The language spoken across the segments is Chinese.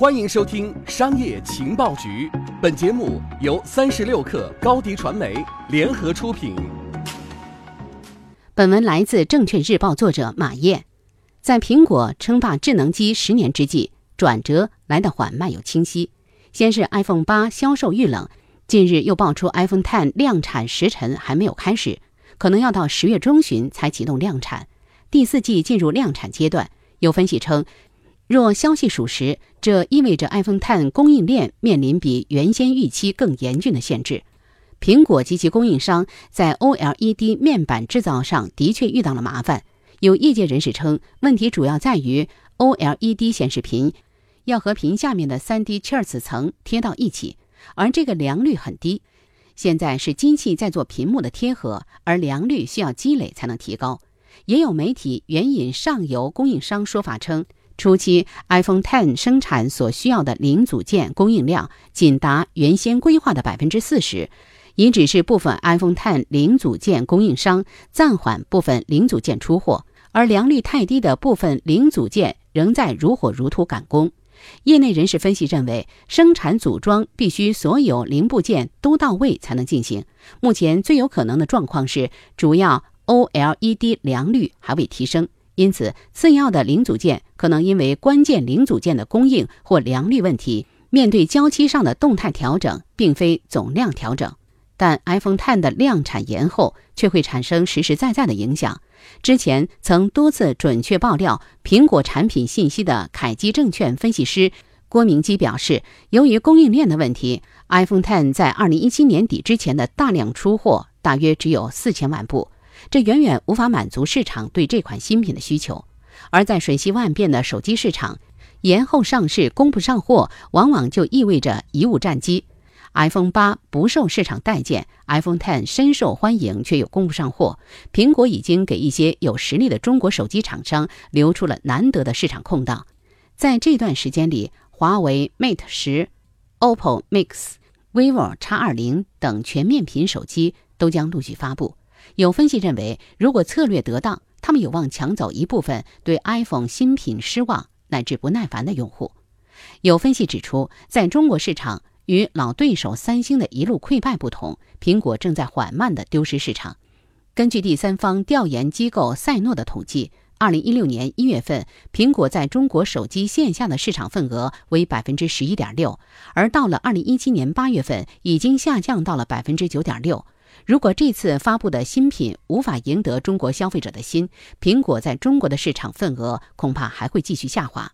欢迎收听《商业情报局》，本节目由三十六克高低传媒联合出品。本文来自《证券日报》作者马燕。在苹果称霸智能机十年之际，转折来得缓慢又清晰。先是 iPhone 八销售遇冷，近日又爆出 iPhone Ten 量产时辰还没有开始，可能要到十月中旬才启动量产。第四季进入量产阶段。有分析称，若消息属实，这意味着 iPhone Ten 供应链面临比原先预期更严峻的限制。苹果及其供应商在 OLED 面板制造上的确遇到了麻烦。有业界人士称，问题主要在于 OLED 显示屏要和屏下面的 3D Chers 层贴到一起，而这个良率很低。现在是机器在做屏幕的贴合，而良率需要积累才能提高。也有媒体援引上游供应商说法称，初期 iPhone Ten 生产所需要的零组件供应量仅达原先规划的百分之四十。已指示部分 iPhone Ten 零组件供应商暂缓部分零组件出货，而良率太低的部分零组件仍在如火如荼赶工。业内人士分析认为，生产组装必须所有零部件都到位才能进行。目前最有可能的状况是，主要 OLED 良率还未提升，因此次要的零组件可能因为关键零组件的供应或良率问题，面对交期上的动态调整，并非总量调整。但 iPhone Ten 的量产延后却会产生实实在在的影响。之前曾多次准确爆料苹果产品信息的凯基证券分析师郭明基表示，由于供应链的问题，iPhone Ten 在2017年底之前的大量出货大约只有四千万部，这远远无法满足市场对这款新品的需求。而在瞬息万变的手机市场，延后上市、供不上货，往往就意味着贻误战机。iPhone 八不受市场待见，iPhone Ten 深受欢迎却又供不上货。苹果已经给一些有实力的中国手机厂商留出了难得的市场空档。在这段时间里，华为 Mate 十、OPPO Mix、vivo X 二零等全面屏手机都将陆续发布。有分析认为，如果策略得当，他们有望抢走一部分对 iPhone 新品失望乃至不耐烦的用户。有分析指出，在中国市场。与老对手三星的一路溃败不同，苹果正在缓慢地丢失市场。根据第三方调研机构赛诺的统计，二零一六年一月份，苹果在中国手机线下的市场份额为百分之十一点六，而到了二零一七年八月份，已经下降到了百分之九点六。如果这次发布的新品无法赢得中国消费者的心，苹果在中国的市场份额恐怕还会继续下滑。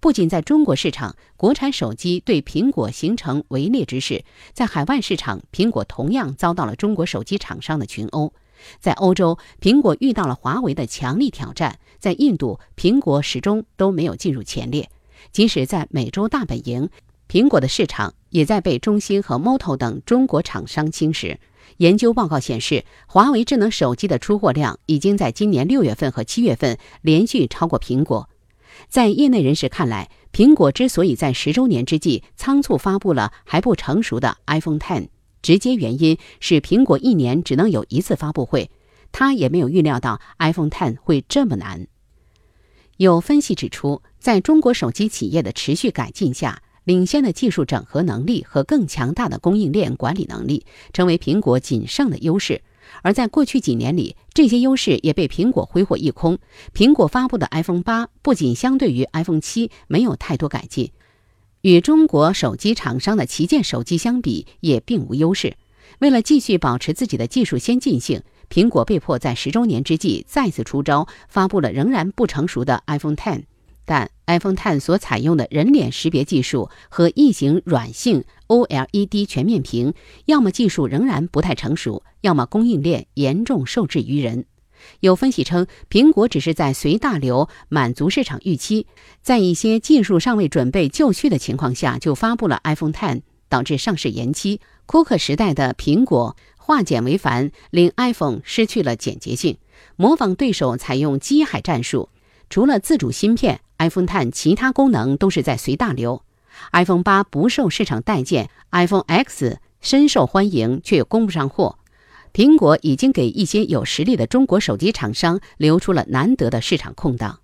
不仅在中国市场，国产手机对苹果形成围猎之势，在海外市场，苹果同样遭到了中国手机厂商的群殴。在欧洲，苹果遇到了华为的强力挑战；在印度，苹果始终都没有进入前列。即使在美洲大本营，苹果的市场也在被中兴和 Moto 等中国厂商侵蚀。研究报告显示，华为智能手机的出货量已经在今年六月份和七月份连续超过苹果。在业内人士看来，苹果之所以在十周年之际仓促发布了还不成熟的 iPhone Ten，直接原因是苹果一年只能有一次发布会，他也没有预料到 iPhone Ten 会这么难。有分析指出，在中国手机企业的持续改进下，领先的技术整合能力和更强大的供应链管理能力成为苹果仅剩的优势。而在过去几年里，这些优势也被苹果挥霍一空。苹果发布的 iPhone 八不仅相对于 iPhone 七没有太多改进，与中国手机厂商的旗舰手机相比也并无优势。为了继续保持自己的技术先进性，苹果被迫在十周年之际再次出招，发布了仍然不成熟的 iPhone Ten。但 iPhone Ten 所采用的人脸识别技术和异形软性 OLED 全面屏，要么技术仍然不太成熟，要么供应链严重受制于人。有分析称，苹果只是在随大流，满足市场预期，在一些技术尚未准备就绪的情况下就发布了 iPhone Ten，导致上市延期。库克时代的苹果化简为繁，令 iPhone 失去了简洁性，模仿对手采用机海战术。除了自主芯片，iPhone Ten 其他功能都是在随大流。iPhone 八不受市场待见，iPhone X 深受欢迎却供不上货。苹果已经给一些有实力的中国手机厂商留出了难得的市场空档。